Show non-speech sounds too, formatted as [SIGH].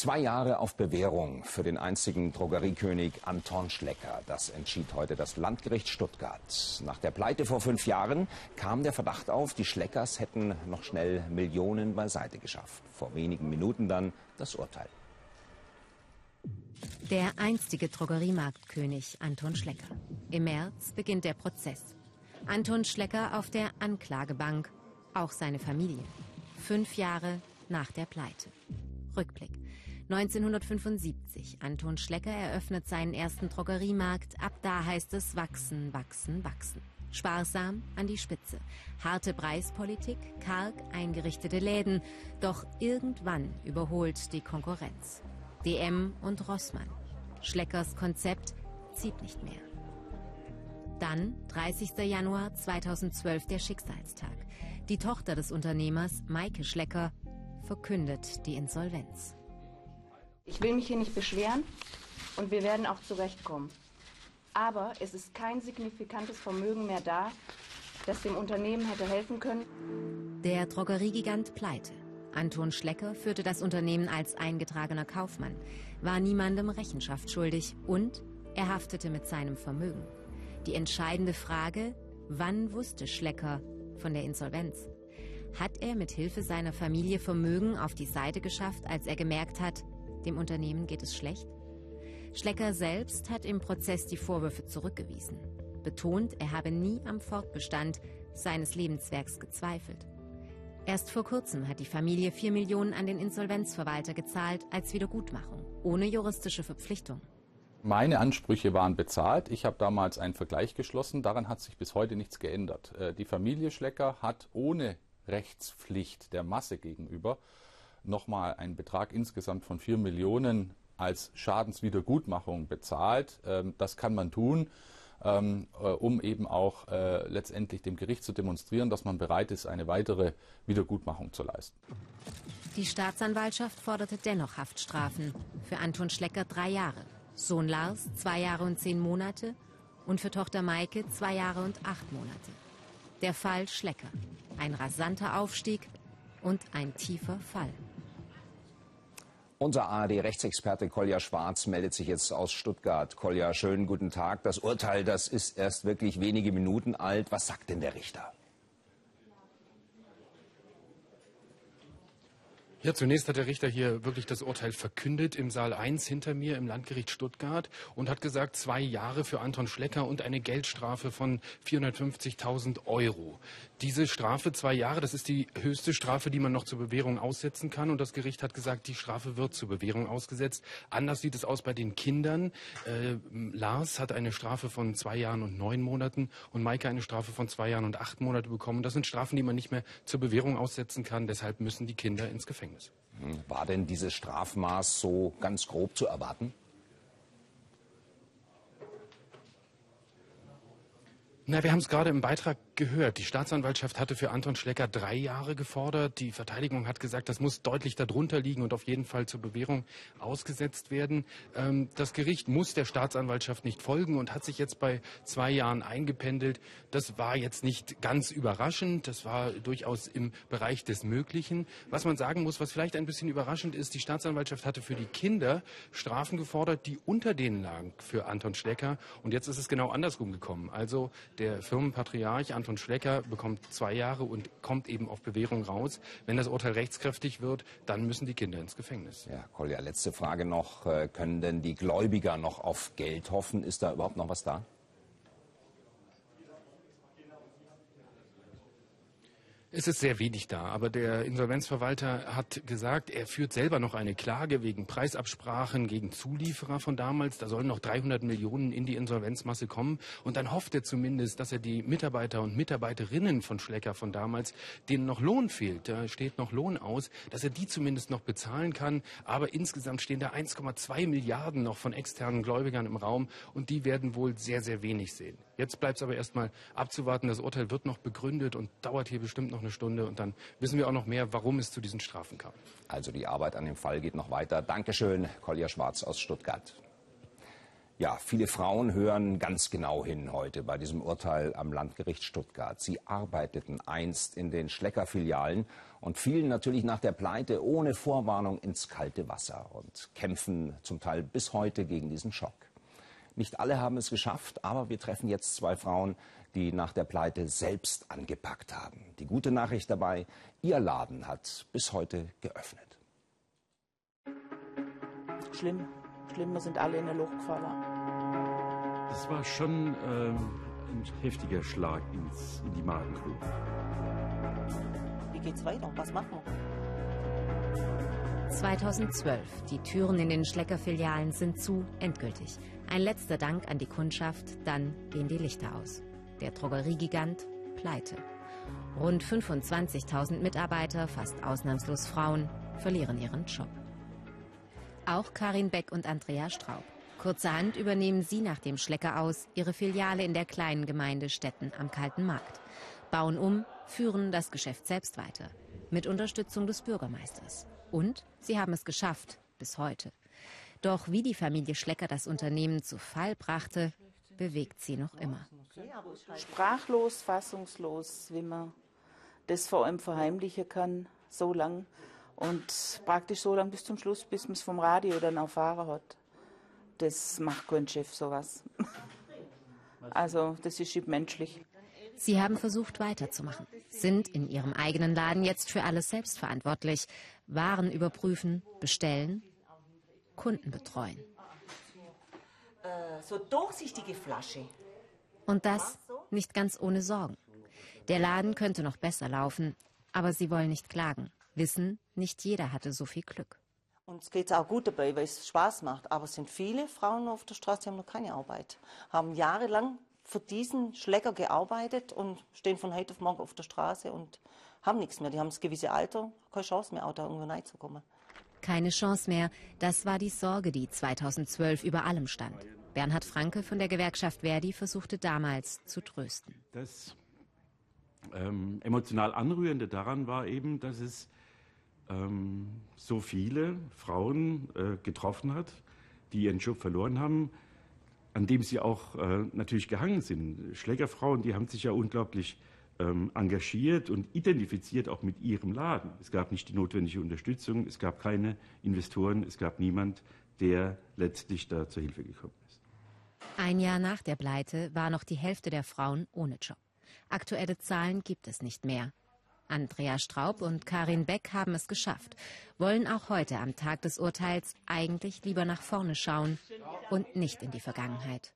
Zwei Jahre auf Bewährung für den einzigen Drogeriekönig Anton Schlecker. Das entschied heute das Landgericht Stuttgart. Nach der Pleite vor fünf Jahren kam der Verdacht auf, die Schleckers hätten noch schnell Millionen beiseite geschafft. Vor wenigen Minuten dann das Urteil. Der einstige Drogeriemarktkönig Anton Schlecker. Im März beginnt der Prozess. Anton Schlecker auf der Anklagebank, auch seine Familie. Fünf Jahre nach der Pleite. Rückblick. 1975. Anton Schlecker eröffnet seinen ersten Drogeriemarkt. Ab da heißt es wachsen, wachsen, wachsen. Sparsam an die Spitze. Harte Preispolitik, karg eingerichtete Läden. Doch irgendwann überholt die Konkurrenz. DM und Rossmann. Schleckers Konzept zieht nicht mehr. Dann 30. Januar 2012 der Schicksalstag. Die Tochter des Unternehmers, Maike Schlecker, verkündet die Insolvenz. Ich will mich hier nicht beschweren und wir werden auch zurechtkommen. Aber es ist kein signifikantes Vermögen mehr da, das dem Unternehmen hätte helfen können. Der Drogeriegigant pleite. Anton Schlecker führte das Unternehmen als eingetragener Kaufmann, war niemandem Rechenschaft schuldig und er haftete mit seinem Vermögen. Die entscheidende Frage, wann wusste Schlecker von der Insolvenz? Hat er mit Hilfe seiner Familie Vermögen auf die Seite geschafft, als er gemerkt hat, dem Unternehmen geht es schlecht? Schlecker selbst hat im Prozess die Vorwürfe zurückgewiesen, betont, er habe nie am Fortbestand seines Lebenswerks gezweifelt. Erst vor kurzem hat die Familie 4 Millionen an den Insolvenzverwalter gezahlt als Wiedergutmachung, ohne juristische Verpflichtung. Meine Ansprüche waren bezahlt. Ich habe damals einen Vergleich geschlossen. Daran hat sich bis heute nichts geändert. Äh, die Familie Schlecker hat ohne Rechtspflicht der Masse gegenüber nochmal einen Betrag insgesamt von 4 Millionen als Schadenswiedergutmachung bezahlt. Ähm, das kann man tun, ähm, äh, um eben auch äh, letztendlich dem Gericht zu demonstrieren, dass man bereit ist, eine weitere Wiedergutmachung zu leisten. Die Staatsanwaltschaft forderte dennoch Haftstrafen. Für Anton Schlecker drei Jahre. Sohn Lars zwei Jahre und zehn Monate und für Tochter Maike zwei Jahre und acht Monate. Der Fall Schlecker. Ein rasanter Aufstieg und ein tiefer Fall. Unser ARD-Rechtsexperte Kolja Schwarz meldet sich jetzt aus Stuttgart. Kolja, schönen guten Tag. Das Urteil, das ist erst wirklich wenige Minuten alt. Was sagt denn der Richter? Ja, zunächst hat der Richter hier wirklich das Urteil verkündet im Saal 1 hinter mir im Landgericht Stuttgart und hat gesagt, zwei Jahre für Anton Schlecker und eine Geldstrafe von 450.000 Euro. Diese Strafe, zwei Jahre, das ist die höchste Strafe, die man noch zur Bewährung aussetzen kann. Und das Gericht hat gesagt, die Strafe wird zur Bewährung ausgesetzt. Anders sieht es aus bei den Kindern. Äh, Lars hat eine Strafe von zwei Jahren und neun Monaten und Maike eine Strafe von zwei Jahren und acht Monate bekommen. Das sind Strafen, die man nicht mehr zur Bewährung aussetzen kann. Deshalb müssen die Kinder ins Gefängnis. Gefängnis. War denn dieses Strafmaß so ganz grob zu erwarten? Na, wir haben es gerade im Beitrag gehört. Die Staatsanwaltschaft hatte für Anton Schlecker drei Jahre gefordert. Die Verteidigung hat gesagt, das muss deutlich darunter liegen und auf jeden Fall zur Bewährung ausgesetzt werden. Ähm, das Gericht muss der Staatsanwaltschaft nicht folgen und hat sich jetzt bei zwei Jahren eingependelt. Das war jetzt nicht ganz überraschend. Das war durchaus im Bereich des Möglichen. Was man sagen muss, was vielleicht ein bisschen überraschend ist, die Staatsanwaltschaft hatte für die Kinder Strafen gefordert, die unter denen lagen für Anton Schlecker. Und jetzt ist es genau andersrum gekommen. Also der Firmenpatriarch Anton Schlecker bekommt zwei Jahre und kommt eben auf Bewährung raus. Wenn das Urteil rechtskräftig wird, dann müssen die Kinder ins Gefängnis. Ja, Kolja, letzte Frage noch. Äh, können denn die Gläubiger noch auf Geld hoffen? Ist da überhaupt noch was da? Es ist sehr wenig da, aber der Insolvenzverwalter hat gesagt, er führt selber noch eine Klage wegen Preisabsprachen gegen Zulieferer von damals. Da sollen noch 300 Millionen in die Insolvenzmasse kommen. Und dann hofft er zumindest, dass er die Mitarbeiter und Mitarbeiterinnen von Schlecker von damals, denen noch Lohn fehlt, da steht noch Lohn aus, dass er die zumindest noch bezahlen kann. Aber insgesamt stehen da 1,2 Milliarden noch von externen Gläubigern im Raum und die werden wohl sehr, sehr wenig sehen. Jetzt bleibt es aber erstmal abzuwarten. Das Urteil wird noch begründet und dauert hier bestimmt noch noch eine Stunde und dann wissen wir auch noch mehr, warum es zu diesen Strafen kam. Also die Arbeit an dem Fall geht noch weiter. Dankeschön, Kolja Schwarz aus Stuttgart. Ja, viele Frauen hören ganz genau hin heute bei diesem Urteil am Landgericht Stuttgart. Sie arbeiteten einst in den Schlecker-Filialen und fielen natürlich nach der Pleite ohne Vorwarnung ins kalte Wasser und kämpfen zum Teil bis heute gegen diesen Schock. Nicht alle haben es geschafft, aber wir treffen jetzt zwei Frauen, die nach der Pleite selbst angepackt haben. Die gute Nachricht dabei, ihr Laden hat bis heute geöffnet. Schlimm, schlimm, wir sind alle in ein Loch gefallen. Das war schon ähm, ein heftiger Schlag ins, in die Magengrube. Wie geht's weiter? Was machen wir? 2012. Die Türen in den Schlecker-Filialen sind zu, endgültig. Ein letzter Dank an die Kundschaft, dann gehen die Lichter aus. Der Drogeriegigant pleite. Rund 25.000 Mitarbeiter, fast ausnahmslos Frauen, verlieren ihren Job. Auch Karin Beck und Andrea Straub. Kurzerhand übernehmen sie nach dem Schlecker aus ihre Filiale in der kleinen Gemeinde Stetten am Kalten Markt. Bauen um, führen das Geschäft selbst weiter. Mit Unterstützung des Bürgermeisters. Und sie haben es geschafft, bis heute. Doch wie die Familie Schlecker das Unternehmen zu Fall brachte, bewegt sie noch immer. Sprachlos, fassungslos, wie man das vor allem verheimlichen kann, so lang. Und praktisch so lang bis zum Schluss, bis man es vom Radio dann erfahren hat. Das macht kein Chef sowas. [LAUGHS] Also das ist menschlich. Sie haben versucht weiterzumachen, sind in ihrem eigenen Laden jetzt für alles selbst verantwortlich. Waren überprüfen, bestellen, Kunden betreuen. Äh, so durchsichtige Flasche. Und das nicht ganz ohne Sorgen. Der Laden könnte noch besser laufen, aber sie wollen nicht klagen. Wissen, nicht jeder hatte so viel Glück. Uns geht es auch gut dabei, weil es Spaß macht. Aber es sind viele Frauen auf der Straße, die haben noch keine Arbeit. Haben jahrelang für diesen Schlecker gearbeitet und stehen von heute auf morgen auf der Straße und haben nichts mehr. Die haben das gewisse Alter, keine Chance mehr, auch da irgendwo reinzukommen. Keine Chance mehr, das war die Sorge, die 2012 über allem stand. Bernhard Franke von der Gewerkschaft Verdi versuchte damals zu trösten. Das ähm, emotional Anrührende daran war eben, dass es ähm, so viele Frauen äh, getroffen hat, die ihren Job verloren haben, an dem sie auch äh, natürlich gehangen sind. Schlägerfrauen, die haben sich ja unglaublich ähm, engagiert und identifiziert auch mit ihrem Laden. Es gab nicht die notwendige Unterstützung, es gab keine Investoren, es gab niemand, der letztlich da zur Hilfe gekommen ist. Ein Jahr nach der Pleite war noch die Hälfte der Frauen ohne Job. Aktuelle Zahlen gibt es nicht mehr. Andrea Straub und Karin Beck haben es geschafft, wollen auch heute am Tag des Urteils eigentlich lieber nach vorne schauen und nicht in die Vergangenheit.